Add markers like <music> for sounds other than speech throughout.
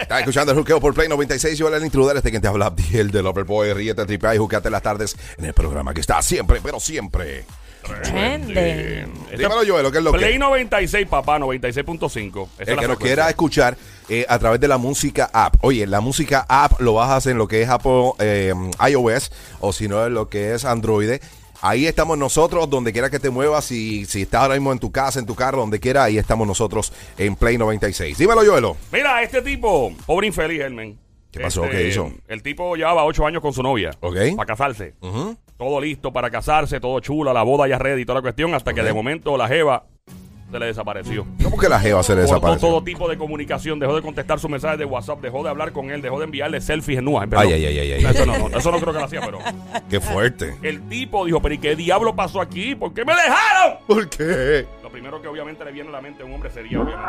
Estás escuchando el juqueo por Play 96. Yo, el intruder, este quien te habla, Abdiel del Overboy. Ríete, tripe y juqueate las tardes en el programa que está siempre, pero siempre. Trending. Dímelo, Joel, ¿qué es lo que? Play 96, papá, 96.5. Esa es El que nos quiera escuchar eh, a través de la música app. Oye, la música app lo bajas en lo que es Apple eh, iOS o si no en lo que es Android. Ahí estamos nosotros, donde quiera que te muevas. Si, si estás ahora mismo en tu casa, en tu carro, donde quiera, ahí estamos nosotros en Play 96. Dímelo, Joelo. Mira, este tipo, pobre infeliz, Hermen. ¿Qué pasó? Este, ¿Qué hizo? El tipo llevaba ocho años con su novia. Ok. Para casarse. Todo listo para casarse, todo chula, la boda ya ready y toda la cuestión, hasta que de momento la jeva se le desapareció. ¿Cómo que la jeva se le Cortó desapareció? todo tipo de comunicación, dejó de contestar sus mensajes de WhatsApp, dejó de hablar con él, dejó de enviarle selfies en nubes. Ay, ay, ay, ay, ay. Eso no, no, eso no creo que lo hacía, pero <laughs> Qué fuerte. el tipo dijo, pero ¿y qué diablo pasó aquí? ¿Por qué me dejaron? ¿Por qué? Lo primero que obviamente le viene a la mente a un hombre sería, obviamente.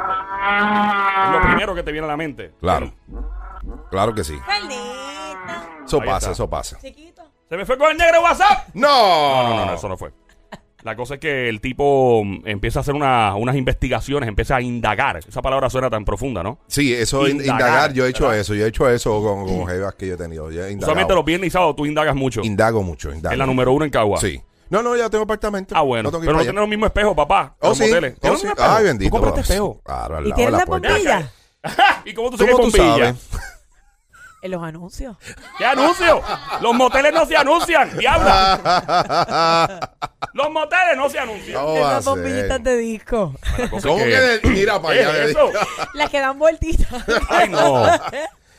Es lo primero que te viene a la mente. Claro. Claro que sí. Maldita. Eso Ahí pasa, está. eso pasa. Chiquito. ¿Se me fue con el negro de WhatsApp? ¡No! No, no, no, eso no fue. La cosa es que el tipo mm, empieza a hacer una- unas investigaciones, empieza a indagar. Esa palabra suena tan profunda, ¿no? Sí, eso in- Indagar, indagar, yo he hecho ¿verdad? eso, yo he hecho eso con, con jevas que yo he tenido. Yo he indagado. Usualmente los viernes y sábados tú indagas mucho. Indago mucho, indago. en la número uno en Cagua. Sí. No, no, ya tengo apartamento. Ah, bueno. No pero no tienen los mismos espejos, papá. Oh, los sí. moteles. Oh, ¿Tienen sí. un espejo? Ay, bendito. ¿Tú compraste espejo? Claro, al ¿Y tienes la bombilla? <laughs> ¿Y cómo tú sabes ¿Cómo que tú bombilla? En los anuncios. <laughs> ¿Qué anuncio? Los moteles no se anuncian, diablo. <laughs> Los moteles no se anuncian. ¿Cómo va a Esas ser? bombillitas de disco. La cosa ¿Cómo es que de- mira para allá? ¿Qué es de- eso? <laughs> Las que dan vueltitas. Ay, no.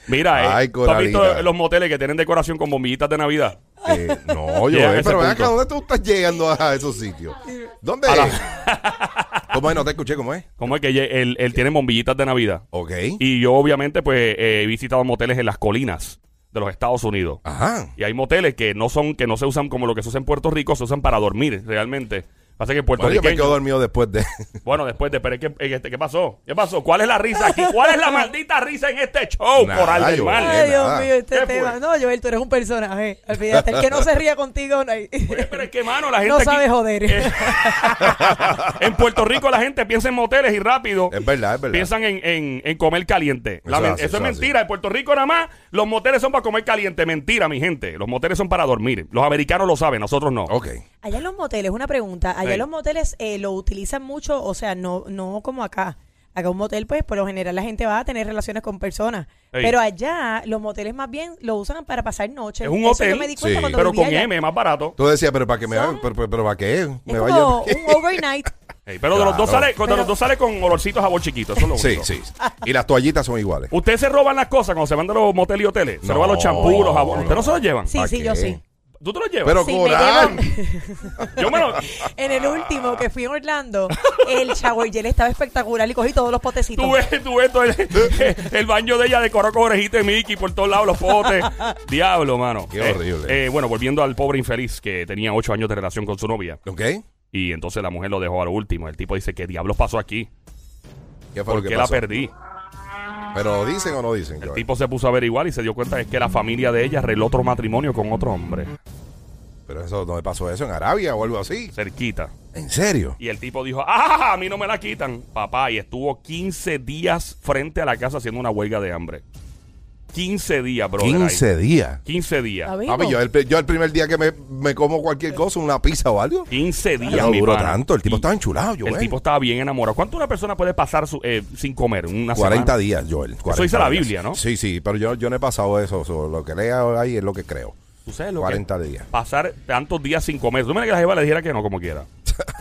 Mira, eh, Ay, ¿tú has visto Coralita. los moteles que tienen decoración con bombillitas de Navidad? Eh, no, yo, Llega a eh, ese pero ven punto. acá, ¿dónde tú estás llegando a esos sitios? ¿Dónde A es? la- ¿Cómo es? No te escuché, ¿cómo es? ¿Cómo es que ye- él, él tiene bombillitas de Navidad? Ok. Y yo, obviamente, pues eh, he visitado moteles en las colinas de los Estados Unidos. Ajá. Y hay moteles que no son, que no se usan como lo que se usa en Puerto Rico, se usan para dormir realmente. Pasa que Puerto Bueno, yo me Rico. quedo dormido después de... <laughs> Bueno, después de, pero es que, eh, este, ¿qué pasó? ¿Qué pasó? ¿Cuál es la risa aquí? ¿Cuál es la <laughs> maldita risa en este show, Nada, Coral del Mar? Ay, Dios nada. mío, este ¿Qué fue? tema. No, Joel, tú eres un personaje. Olvídate. El que no se ría contigo no, hay- <laughs> Oye, pero es que, mano, la gente no aquí- sabe joder. Eh, en Puerto Rico la gente piensa en moteles y rápido Es verdad, es verdad. piensan en, en- en comer caliente. Eso es mentira. En Puerto Rico nada más los moteles son para comer caliente. Mentira, mi gente. Los moteles son para dormir. Los americanos lo saben, nosotros no. Ok. Allá en los moteles, una pregunta. Allá Sí. en los moteles eh, lo utilizan mucho, o sea, no, no como acá. Acá un motel, pues, por lo general la gente va a tener relaciones con personas. Sí. Pero allá los moteles más bien lo usan para pasar noche. Es un Eso hotel, yo me di cuenta sí. cuando Pero con allá. M, más barato. Tú decías, pero para que me Son- pero, pero, pero para qué? Es Me como vaya. un overnight. <laughs> Ey, pero de los dos Claro. sale, cuando Pero- los dos sale con olorcito a jabón chiquito. Eso es lo Sí, único. sí. Y las toallitas son iguales. Ustedes se roban las cosas cuando se van de los moteles y hoteles. Se No, roban los champús, los jabones. ¿Ustedes no se los llevan? Sí, ¿Pa' sí, qué? yo sí. ¿Tú te los llevas? Pero Sí, me Coral. llevan- <laughs> Yo me lo... <laughs> En el último que fui en Orlando, el shower gel estaba espectacular y cogí todos los potecitos. Tú ves, tú ves todo el, <laughs> el baño de ella decorado con orejita de Mickey por todos lados, los potes. Diablo, mano. Qué Eh, horrible. eh, bueno, volviendo al pobre infeliz que tenía ocho años de relación con su novia. ¿Ok? Y entonces la mujer lo dejó a lo último. El tipo dice, ¿qué diablos pasó aquí? ¿Qué fue ¿Por lo que qué la pasó? perdí? Pero dicen o no dicen. El Joel? tipo se puso a averiguar y se dio cuenta es que la familia de ella arregló otro matrimonio con otro hombre. Pero eso me pasó eso en Arabia o algo así. Cerquita. ¿En serio? Y el tipo dijo, ¡ah! A mí no me la quitan, papá. Y estuvo 15 días frente a la casa haciendo una huelga de hambre. 15 días, bro. 15 días. 15 días. Yo el, yo el primer día que me, me como cualquier cosa, una pizza o algo. 15 días, no mi duró pana. tanto. El tipo Y estaba enchulado, Joel. El tipo estaba bien enamorado. ¿Cuánto una persona puede pasar su- eh, sin comer? Una 40 semana? días, Joel. 40 dice la. Biblia, ¿no? Sí, sí, pero yo, yo no he pasado eso. so, lo que leo ahí es lo que creo. ¿Tú sabes lo 40 que días. Pasar tantos días sin comer. Tú me que la jeva le dijera que no, como quiera.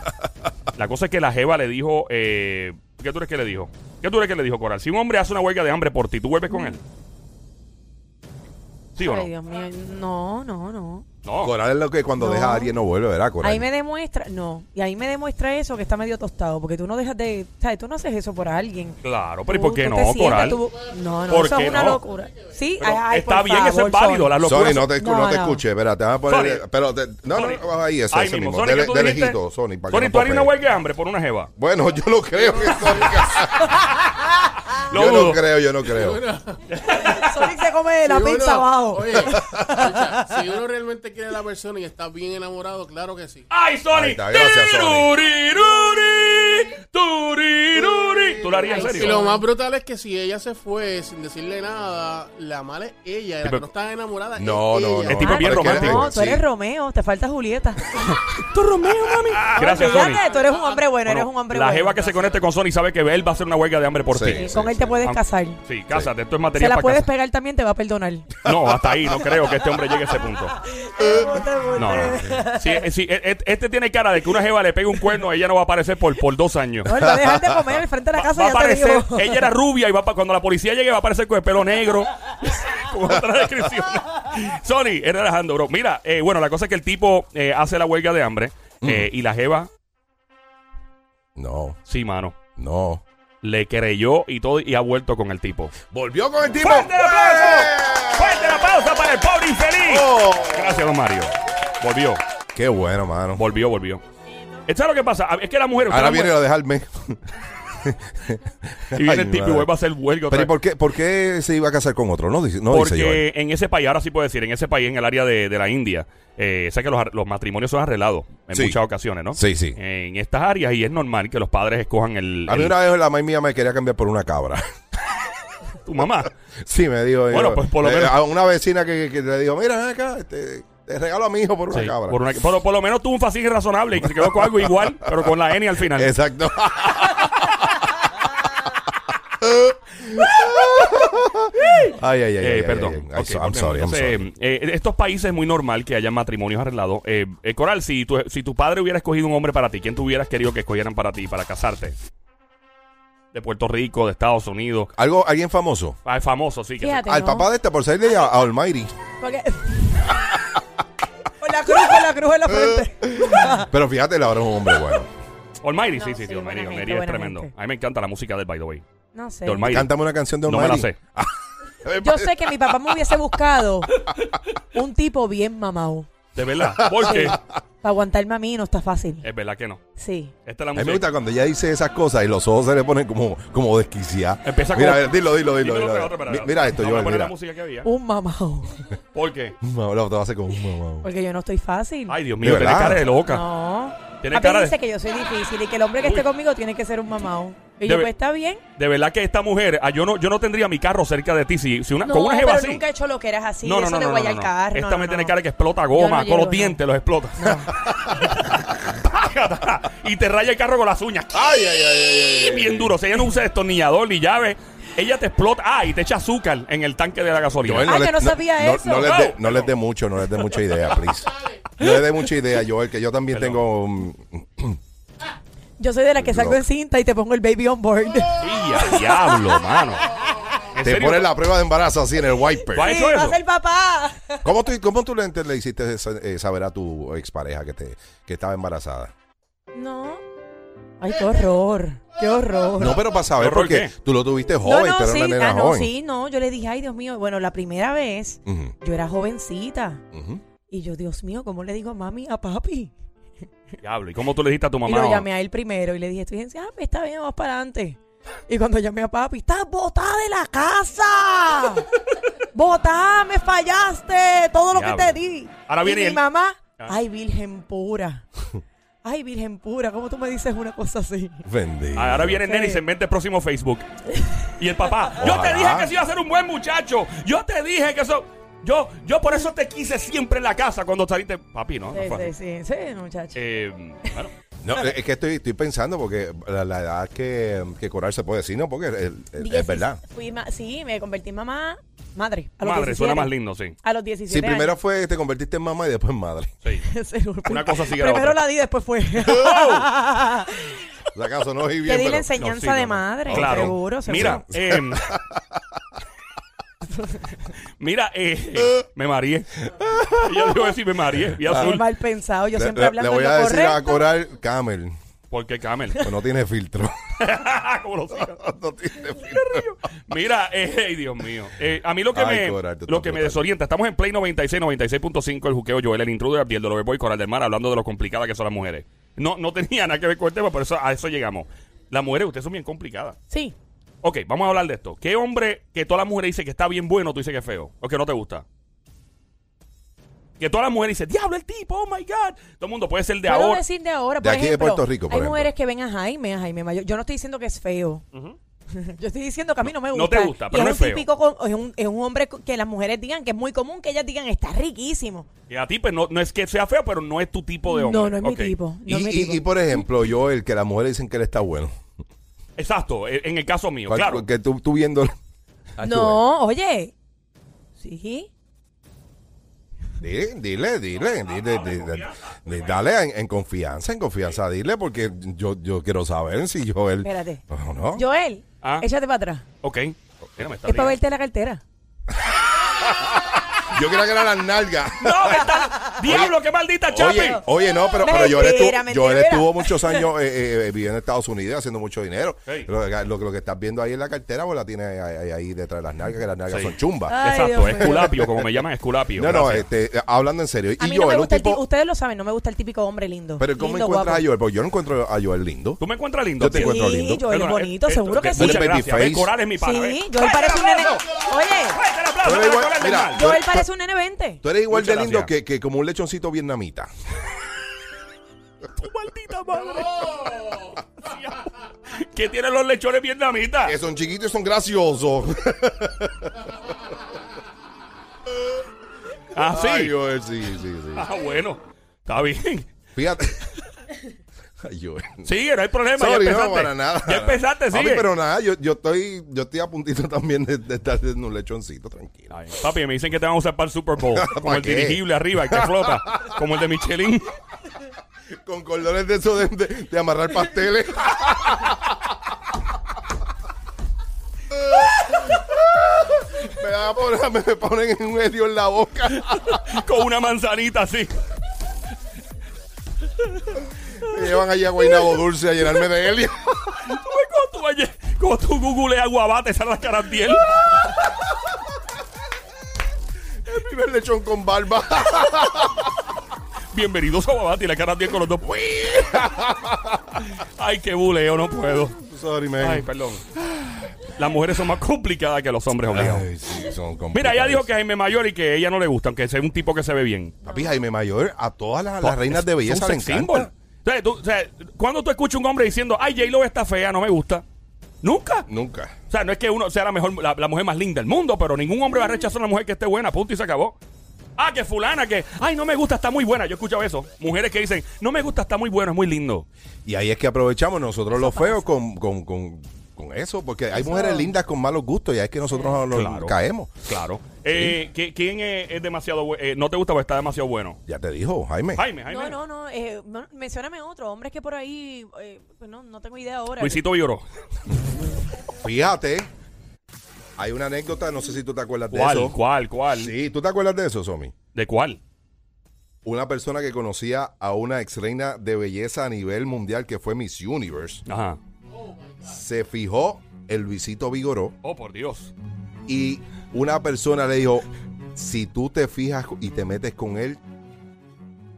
<laughs> la cosa es que la jeva le dijo... Eh, ¿Qué tú eres que le dijo? ¿Qué tú eres que le dijo, Coral? Si un hombre hace una huelga de hambre por ti, ¿tú vuelves con él? ¿Sí o no? Ay, Dios mío. No, no, no. No. Coral es lo que cuando No. deja a alguien no vuelve, ¿verdad, Coral? Ahí me demuestra, no, y ahí me demuestra eso que está medio tostado, porque tú no dejas de, ¿sabes? Tú no haces eso por alguien. Claro, pero ¿y Tú- por qué tú no, te sientas, Coral? tú- no, no, ¿Por eso qué es una no? locura. Sí, Pero ay, ay, está por bien, eso favor, es válido. Sony. Las locuras Sony, no te, No, no te no. escuché, espérate, vamos a poner, Sony. pero te- no, no, Sony. ahí ese, Ahí ese mismo. mismo, Sony, de, ¿qué tú de dijiste? lejito, Sony, para Sony, que no tú harías una popee. huelga de hambre por una jeva. Bueno, yo no creo que Sony, <laughs> Lo yo dudo. no creo, yo no creo. Come la Si pizza uno- abajo. Oye, <laughs> escucha, si uno realmente quiere a la persona y está bien enamorado, claro que sí. ¡Ay, Sony! Ahí está, gracias, Sony. Tiruriruri. ¿Tú lo harías en Ay, serio? Y lo más brutal es que si ella se fue sin decirle nada, la mala es ella. la que no está enamorada No, es no, ella. no. El tipo es bien romántico. No, tú eres. Romeo, te falta Julieta. <laughs> Tú Romeo, mami. <laughs> Gracias, Fíjate, Sony. tú eres un hombre bueno, Bueno, eres un hombre la bueno. jeva que se conecte con Sony sabe que él va a hacer una huelga de hambre por Sí. ti. Sí, Sí, con él te puedes Ah, casar. Sí, cásate. Esto es Se material la para puedes casa. pegar también, te va a perdonar. No, hasta ahí. No creo que este hombre llegue a ese punto. <laughs> No, no. Sí, eh, sí, eh, eh, este tiene cara de que una jeva le pega un cuerno, ella no va a aparecer por, por dos años. No, él va a dejar de comer al frente de la Va, va a ya te aparecer, digo. ella era rubia y va pa- cuando la policía llegue va a aparecer con el pelo negro. <laughs> con otra descripción. Sony, era relajando, bro. Mira, eh, bueno, la cosa es que el tipo eh, hace la huelga de hambre eh, y la jeva, No, sí, mano, no. le creyó y todo y ha vuelto con el tipo. Volvió con el tipo. ¡Fuerte el aplauso! ¡Eh! ¡Fuerte el aplauso para el pobre infeliz! Oh. Gracias, don Mario. Volvió, Qué bueno, mano. volvió, volvió. ¿Esto es lo que pasa? Es que la mujer... Ahora la viene mujer- a dejarme. <laughs> y viene el tipo y vuelve a hacer huelga otra Pero ¿y vez. por qué, por qué se iba a casar con otro? No, dice, no dice Porque en ese país, ahora sí puedo decir, en ese país, en el área de, de la India, eh, sé que los, ar- los matrimonios son arreglados en Sí. muchas ocasiones, ¿no? Sí, sí. En estas áreas y es normal que los padres escojan el... A mí el- una vez la mamá mía me quería cambiar por una cabra. <laughs> Tu mamá. sí, me dijo. Bueno, pues, por lo eh, menos- A una vecina que, que le dijo, mira, ven acá, este, te regalo a mi hijo por una Sí, cabra. por, una- por- por lo menos tuvo un fascín razonable y se quedó con algo igual, pero con la N al final. Exacto. <laughs> ay, ay, ay, Eh, ay, perdón. ay, ay. Ok, I'm sorry, I'm sorry. eh, estos países es muy normal que haya matrimonios arreglados. Eh, eh, Coral, si tu, si tu padre hubiera escogido un hombre para ti, ¿quién tú hubieras querido que escogieran para ti, para casarte? De Puerto Rico, de Estados Unidos. ¿Algo, ¿Alguien famoso? Ah, famoso, sí. Que Fíjate. Al no. papá de este, por serle a, a Almighty. Porque... <laughs> con la cruz, con la cruz en la frente. <laughs> Pero fíjate, ahora es un hombre bueno. Almighty, No, sí, sí, sí, sí. Almighty, gente, Almighty es tremendo. gente. A mí me encanta la música del By the Way. No sé. De Almighty. Cántame una canción de No me la Almighty. sé. <laughs> Yo sé que mi papá me hubiese buscado un tipo bien mamado. De verdad. Porque Para aguantarme a mí no está fácil. es verdad que no. Sí. Esta es la A mí me música. gusta cuando ella dice esas cosas y los ojos se le ponen como, como desquiciados. Empieza mira, con- a ver, dilo, dilo, dilo. Dímelo dilo. otra, otra, otra, Mi- otra. Mira esto, Vamos a Joel, poner la mira. música que había. Un mamado. <laughs> ¿Por qué? No, lo te va a hacer con un mamá. Porque yo no estoy fácil. Ay, Dios ¿De mío, tiene verdad? cara de loca. No. Tiene Papi cara dice de... que yo soy difícil y que el hombre que Uy. esté conmigo tiene que ser un mamado. Y Debe- yo, pues está bien. De verdad que esta mujer, ah, yo no, yo no tendría mi carro cerca de ti. Si, si una, No, con una pero jeva así. nunca he hecho lo que eras así. no, no, eso no, de no, no, guayar no, no. carro. Esta no, me no, tiene no. cara que explota Yo goma, no con llego, los no. dientes los explota. <laughs> <laughs> <laughs> Y te raya el carro con las uñas. Ay, ay, ay, ay, ay. Bien duro. Si ella no usa destornillador ni llave, ella te explota. Ah, y te echa azúcar en el tanque de la gasolina. Joel, Ah, le- yo no sabía no, eso. No les, No, les no. dé mucho, no les dé mucha idea, please. <laughs> No les dé mucha idea, Joel, que yo también Perdón. tengo... um, Yo soy de la que salgo en cinta y te pongo el baby on board. ¡Y a diablo, mano! ¿En te serio? pones la prueba de embarazo así en el wiper. ¿Tú has Sí, ser papá. ¿Cómo tú, cómo tú le, le hiciste eh, saber a tu expareja que, te, que estaba embarazada? No. Ay, qué horror. Qué horror. No, pero para saber, ¿Horror porque qué? tú lo tuviste No, joven, no, tú eras sí, una nena ah, no, joven. sí, no. Yo le dije, ay, Dios mío. Bueno, la primera vez Ujú, yo era jovencita. ujú. Y yo, Dios mío, ¿cómo le digo a mami, a papi? Diablo. ¿Y cómo tú le dijiste a tu Y mamá? lo llamé a él primero y le dije, estoy en ah, pues, está bien, vamos para adelante. Y cuando llamé a papi, estás botada de la casa. <laughs> botada, me fallaste, todo lo Diablo. que te di. Ahora viene y mi mamá, Ah. ay, virgen pura. <laughs> Ay, virgen pura, ¿cómo tú me dices una cosa así? Bendito. Ahora viene el nene y se inventa el próximo Facebook. Y el papá, <laughs> yo te dije que sí iba a ser un buen muchacho. Yo te dije que eso. Yo, yo por eso te quise siempre en la casa cuando saliste. Papi, ¿no? no Sí, sí, sí, sí, muchacho. Eh, bueno, No, es que estoy, estoy pensando porque la, la edad que, que Coral se puede decir, no, porque es, es- es Dieciséis- verdad. Fui ma- sí, me convertí en mamá, madre. A los madre, 17. suena más lindo, sí. A los 17 Si primero años. fue te convertiste en mamá y después en madre. sí. <laughs> Una cosa sigue la Primero otra. la di, después fue. <laughs> <laughs> Si acaso no oí bien, Te di la pero- enseñanza No, sí, de no. madre. Claro. Seguro, seguro. Mira, eh, mira, eh, me mareé. Yo digo decir me mareé. Y Qué azul. mal pensado. Yo le, siempre le- hablando le voy de a lo decir a correcto. Coral Camel, ¿Por qué Camel? pues no tiene filtro. Como los hijos. no tiene filtro. Mira, eh, ay, Dios mío. Eh, a mí lo que Ay, me Coral, tú lo estás que me brutal. desorienta, estamos en Play 96, 96.5, el juqueo Joel, el intruder, Abdiel de Loverboy, Coral del Mar, hablando de lo complicada que son las mujeres. No, no tenía nada que ver con el tema, por eso a eso llegamos. Las mujeres, ustedes son bien complicadas. Sí. Ok, vamos a hablar de esto. ¿Qué hombre que todas las mujeres dicen que está bien bueno, tú dices que es feo? ¿O que no te gusta? Que todas las mujeres dicen, diablo el tipo, oh my God. Todo el mundo puede ser de Puedo ahora. decir de ahora, De aquí de ejemplo, Puerto Rico, por Hay ejemplo. mujeres que ven a Jaime, a Jaime Mayor. Yo no estoy diciendo que es feo. Ujú. <laughs> Yo estoy diciendo que a mí no me gusta. No te gusta, pero Y no es es un feo. típico, co- es un, es un hombre que las mujeres digan que es muy común que ellas digan está riquísimo. Y a ti, pues no, no es que sea feo, pero no es tu tipo de hombre. No, no es Ok. mi tipo. Y, No es mi y- tipo. y, por ejemplo, yo, el que las mujeres dicen que él está bueno. Exacto, e- en el caso mío, ¿Cuál- claro. Que tú, tú viendo. no, <laughs> oye. Sí. Dile, dile, dile, dile, dile, dile, dale en, en confianza, en confianza, dile, porque yo, yo quiero saber si Joel. Espérate. No, no. Joel, Ah. échate para atrás. Ok. Está Es para verte la cartera. <laughs> Yo quería que era las nalgas. ¡No, me está... <laughs> <laughs> ¡Diablo, qué maldita chapi! Oye, oye, no, pero, pero Joel, estuvo, mentira. Joel estuvo muchos <laughs> años eh, eh, viviendo en Estados Unidos haciendo mucho dinero. Sí. Lo, que- lo, que- lo que estás viendo ahí en la cartera, pues la tiene ahí, detrás de las nalgas, que las nalgas Sí. son chumbas. Ay, Exacto, Dios mío. esculapio, como me llaman, esculapio. no, no, Gracias. este, eh, hablando en serio. A Y mí no me Joel, un gusta el tipo. ustedes lo saben, no me gusta el típico hombre lindo. Pero ¿cómo Lindo, encuentras guapo. a Joel? Pues yo no encuentro a Joel lindo. ¿Tú me encuentras lindo? Yo te tío? encuentro Sí, lindo. Joel es Perdona, bonito, eh, seguro eh, que sí. Face. Coral es mi pana. ve. Sí, Joel parece un nene. Oye, el yo- Joel parece un nene 20. Tú eres igual de lindo que como un lechoncito vietnamita. <laughs> Maldita madre. <laughs> ¿Qué tienen los lechones vietnamitas? Que son chiquitos y son graciosos. <laughs> Ah, sí. Ay, Joel, sí, sí, sí. Ah, bueno. Está bien. Fíjate. Ay, Joel. Sigue, no hay problema. ya Sorry, no, empezaste. para nada. Ya empezaste, Papi, sigue. pero nada, yo, yo estoy yo estoy a puntito <laughs> también de, de estar en un lechoncito, tranquilo. Ay, papi, me dicen que te van a usar para el Super Bowl. <laughs> como ¿Para el qué? dirigible arriba, el que flota. como el de Michelin. <laughs> Con cordones de eso de, de- de amarrar pasteles. me, van a poner- me ponen en un medio en la boca. con una manzanita así. Me llevan allí a Guaynabo Dulce a llenarme de helio. <laughs> Tú ves Como tú, como tú googleas guabate, sale la carantiel. El primer lechón con barba. <laughs> Bienvenidos a guabate y la carantiel con los dos. Ay, qué buleo, no puedo. Sorry, man. Ay, perdón. Las mujeres son más complicadas que los hombres obligados. Ay, sí, son Mira, ella dijo que a Jaime Mayor y que ella no le gusta, aunque sea un tipo que se ve bien. Papi, Jaime Mayor, a todas las, las reinas de belleza le encanta. O sea, tú- o sea, cuando tú escuchas un hombre diciendo, ay, J-Lo está fea, no me gusta. Nunca. Nunca. O sea, no es que uno sea la mejor, la, la mujer más linda del mundo, pero ningún hombre va a rechazar a una mujer que esté buena, punto y se acabó. Ah, que fulana, que, ay, no me gusta, está muy buena. Yo he escuchado eso. Mujeres que dicen, no me gusta, está muy bueno, es muy lindo. Y ahí es que aprovechamos nosotros los feos con, con, con, con eso, porque hay mujeres lindas con malos gustos y ahí es que nosotros nos Claro. caemos. Claro. Eh, ¿qui- ¿Quién es, es demasiado bueno? no te gusta porque está demasiado bueno. Ya te dijo, Jaime. Jaime, Jaime. No, no, no. Eh, no, mencióname otro. Hombres que por ahí. eh, pues no, no tengo idea ahora. Luisito Vigoró. Fíjate, hay una anécdota, no sé si tú te acuerdas de ¿Cuál? eso. ¿Cuál? ¿Cuál? Sí, ¿tú te acuerdas de eso, Somi? ¿De cuál? Una persona que conocía a una ex reina de belleza a nivel mundial que fue Miss Universe, Ajá. Se fijó en Luisito Vigoró Oh, por Dios. y una persona le dijo, si tú te fijas y te metes con él,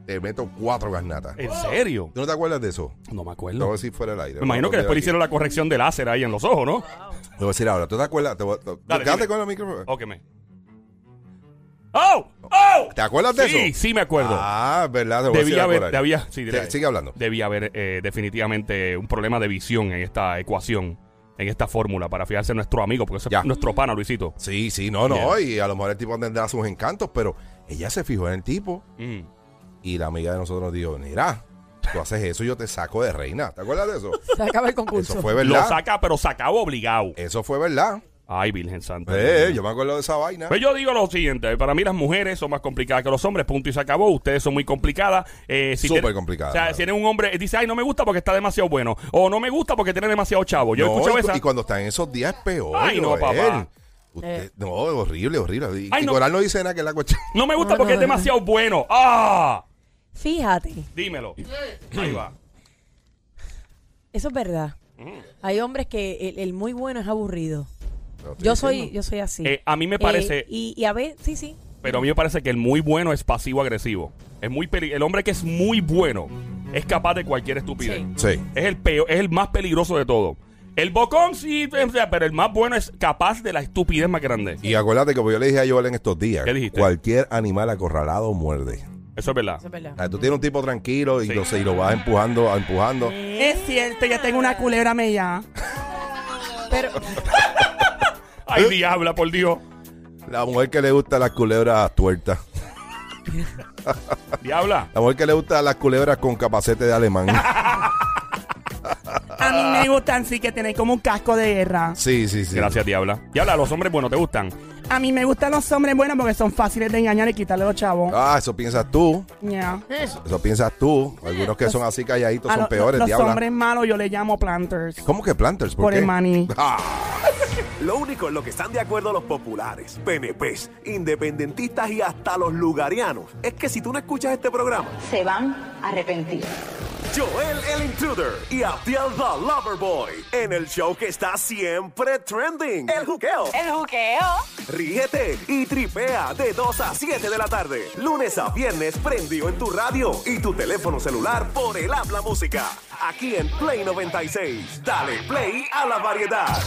te meto cuatro garnatas. ¿En serio? ¿Tú no te acuerdas de eso? No me Te voy a acuerdo. decir fuera del aire. Me imagino que después le hicieron la corrección de láser ahí en los ojos, ¿no? Te voy a decir ahora, ¿tú te acuerdas? Te voy a- te- Dale, quédate con el micrófono. Ok, me. ¡Oh! ¡Oh! ¿Te acuerdas de Sí, eso? sí me acuerdo. Ah, verdad. te voy a decir debía haber, debía, sí, Sí, debía- sigue hablando. debía haber eh, definitivamente un problema de visión en esta ecuación, en esta fórmula, para fijarse en nuestro amigo, porque ese Ya. es nuestro pana, Luisito. Sí, sí, no, no. Y a lo mejor el tipo tendrá sus encantos, pero ella se fijó en el tipo Mm. y la amiga de nosotros nos dijo, mira, tú haces eso y yo te saco de reina. ¿Te acuerdas de eso? <laughs> Se acaba el concurso. Eso fue Lo verdad. saca, pero sacaba obligado. Eso fue verdad. Ay, Virgen Santa. Eh, yo me acuerdo de esa vaina. Pues yo digo lo siguiente, para mí las mujeres son más complicadas que los hombres, punto y se acabó, ustedes son muy complicadas. Eh, si Súper complicadas, O sea, claro. si eres un hombre, dice, ay, no me gusta porque está demasiado bueno, o no me gusta porque tiene demasiado chavo. Yo he No, escuchado y, esa. y cuando están en esos días es peor. Ay, no, Joel. papá. Usted- Eh. No, horrible, horrible. Y, Ay, y no. Coral no dice nada que es la cuestión. <laughs> No me gusta No, porque no, es no. demasiado bueno. ¡Ah! Fíjate, Dímelo. Ahí va. eso es verdad. Mm. Hay hombres que el, el muy bueno es aburrido. Yo soy, yo soy así. Eh, a mí me parece- Eh, y, y a ver, sí, sí. Pero a mí me parece que el muy bueno es pasivo-agresivo. Es muy peli- el hombre que es muy bueno es capaz de cualquier estupidez. Sí. Sí. Es el peor, es el más peligroso de todo. El bocón sí, o sea, pero el más bueno es capaz de la estupidez más grande. Y acuérdate que como yo le dije a Joel en estos días, ¿Qué dijiste? cualquier animal acorralado muerde. Eso es verdad. Eso es verdad. O sea, tú tienes un tipo tranquilo y, Sí. lo, y lo vas empujando, empujando. Es cierto, ya tengo una culebra mella. <laughs> Pero, Ay, diabla, por Dios. La mujer que le gusta las culebras tuertas. Diabla. La mujer que le gusta las culebras con capacete de alemán. <laughs> A mí me gustan, sí, que tienen como un casco de guerra. Sí, sí, sí. Gracias, Diabla. Diabla, los hombres buenos te gustan. A mí me gustan los hombres buenos porque son fáciles de engañar y quitarle los chavos. Ah, eso piensas tú. Yeah. Eso piensas tú. Algunos que son así calladitos son lo- peores, los diabla. hombres malos yo les llamo planters. ¿Cómo que planters? ¿Por, Por qué? el maní. Ah, <laughs> Lo único en lo que están de acuerdo los populares, PNPs, independentistas y hasta los lugarianos es que si tú no escuchas este programa, se van a arrepentir. Joel el Intruder y Abdiel the Loverboy en el show que está siempre trending, El Juqueo. El juqueo. Ríete y tripea de 2 a 7 de la tarde, lunes a viernes prendido en tu radio y tu teléfono celular por el habla música. Aquí en Play 96. Dale play a la variedad.